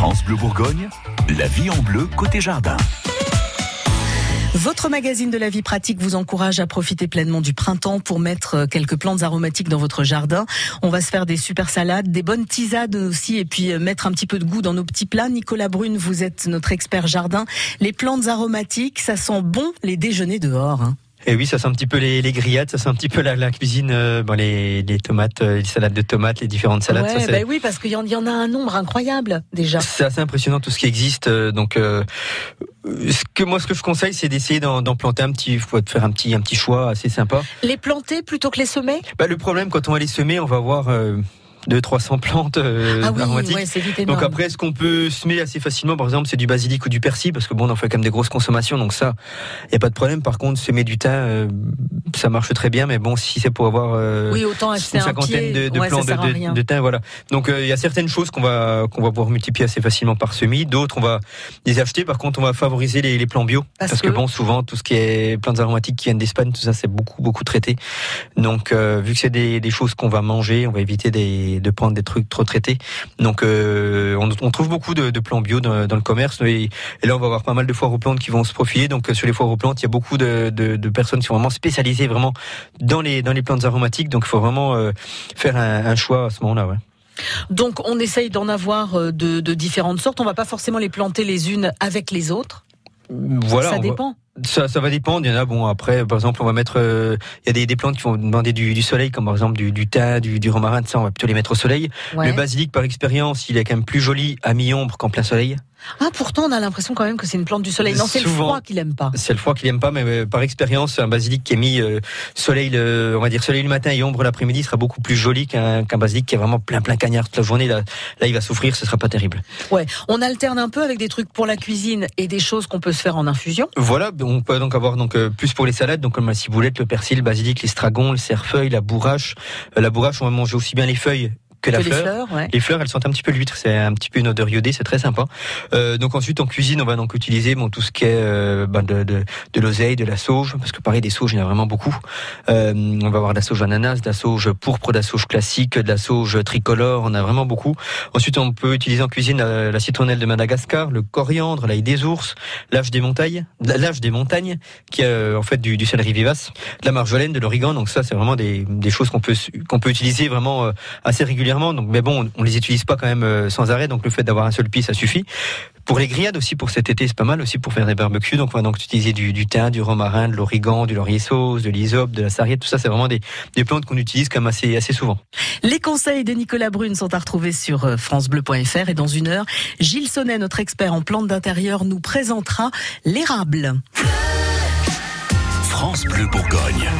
France Bleu Bourgogne, la vie en bleu côté jardin. Votre magazine de la vie pratique vous encourage à profiter pleinement du printemps pour mettre euh, quelques plantes aromatiques dans votre jardin. On va se faire des super salades, des bonnes tisades aussi, et puis euh, mettre un petit peu de goût dans nos petits plats. Nicolas Brune, vous êtes notre expert jardin. Les plantes aromatiques, ça sent bon les déjeuners dehors. Hein. Et oui, ça sent un petit peu les, les grillades, ça sent un petit peu la, la cuisine, euh, bon, les, les tomates, euh, les salades de tomates, les différentes salades. Ouais, ça, bah oui, parce qu'il y, en- il y en a un nombre incroyable déjà. c'est assez impressionnant tout ce qui existe. euh, donc, euh, ce que moi, ce que je conseille, c'est d'essayer d'en d'en planter un petit, faut faire un petit, un petit choix assez sympa. Les planter plutôt que les semer? Bah, le problème, quand on va les semer, on va avoir euh, 200-300 plantes euh, Ah oui, aromatiques. ouais. Donc après, ce qu'on peut semer assez facilement, par exemple, c'est du basilic ou du persil, parce que bon, on en fait quand même des grosses consommations, donc ça, il y a pas de problème. Par contre, semer du thym, euh, ça marche très bien, mais bon, si c'est pour avoir euh, oui, autant acheter une un cinquantaine pied, de, de ouais, à de, rien. de, de thym, voilà. Donc euh, il y a certaines choses qu'on va qu'on va pouvoir multiplier assez facilement par semis, d'autres on va les acheter. Par contre, on va favoriser les, les plants bio, Parce parce, que, que bon, souvent tout ce qui est plantes aromatiques qui viennent d'Espagne, tout ça, c'est beaucoup beaucoup traité. Donc euh, vu que c'est des, des choses qu'on va manger, on va éviter des, de prendre des trucs trop traités. Donc on, on trouve beaucoup de, de plants bio dans, dans le commerce et, et là on va avoir pas mal de foires aux plantes qui vont se profiler. Donc sur les foires aux plantes, il y a beaucoup de, de, de personnes qui sont vraiment spécialisées vraiment dans les dans les plantes aromatiques. Donc il faut vraiment euh, faire un, un choix à ce moment-là. Ouais. Donc on essaye d'en avoir euh, de, de différentes sortes. On va pas forcément les planter les unes avec les autres. Voilà. ça va- dépend. Ça, ça va dépendre. Il y en a, bon, après, par exemple, on va mettre, euh, il y a des, des plantes qui vont demander du, du soleil, comme par exemple du, du thym, du, du romarin, ça, on va plutôt les mettre au soleil. Ouais. Le basilic, par expérience, il est quand même plus joli à mi-ombre qu'en plein soleil. Ah pourtant on a l'impression quand même que c'est une plante du soleil. Non, c'est le froid qu'il aime pas. C'est le froid qu'il aime pas, mais euh, par expérience, un basilic qui est mis euh, soleil, le, on va dire soleil le matin et ombre l'après-midi sera beaucoup plus joli qu'un basilic qui est vraiment plein plein cagnard toute la journée. Là, là, il va souffrir, ce sera pas terrible. Ouais, on alterne un peu avec des trucs pour la cuisine et des choses qu'on peut se faire en infusion. Voilà, on peut donc avoir donc euh, plus pour les salades, donc comme la ciboulette, le persil, le basilic, l'estragon, le cerfeuil, la bourrache. La bourrache, on va manger aussi bien les feuilles que la les fleur. fleurs, ouais. Les fleurs, elles sentent un petit peu l'huître, c'est un petit peu une odeur iodée, c'est très sympa. Euh, donc ensuite, en cuisine, on va donc utiliser bon, tout ce qui est euh, ben, de, de, de l'oseille, de la sauge, parce que pareil, des sauges, il y en a vraiment beaucoup. Euh, on va avoir de la sauge ananas, de la sauge pourpre, de la sauge classique, de la sauge tricolore, on a vraiment beaucoup. Ensuite, on peut utiliser en cuisine la, la citronnelle de Madagascar, le coriandre, l'ail des ours, l'âge des montagnes, l'âge des montagnes, qui est euh, en fait du, du céleri vivace, de la marjolaine, de l'origan. Donc ça, c'est vraiment des, des choses qu'on peut qu'on peut utiliser vraiment euh, assez régulièrement. Donc, mais bon, on, on les utilise pas quand même euh, sans arrêt. Donc le fait d'avoir un seul pied, ça suffit. Pour les grillades aussi, pour cet été, c'est pas mal aussi pour faire des barbecues. Donc on va donc utiliser du, du thym, du romarin, de l'origan, du laurier sauce, de l'hysope, de la sarriette. Tout ça, c'est vraiment des, des plantes qu'on utilise quand même assez, assez souvent. Les conseils de Nicolas Brune sont à retrouver sur euh, francebleu.fr et dans une heure, Gilles Sonnet, notre expert en plantes d'intérieur, nous présentera l'érable. France Bleu Bourgogne.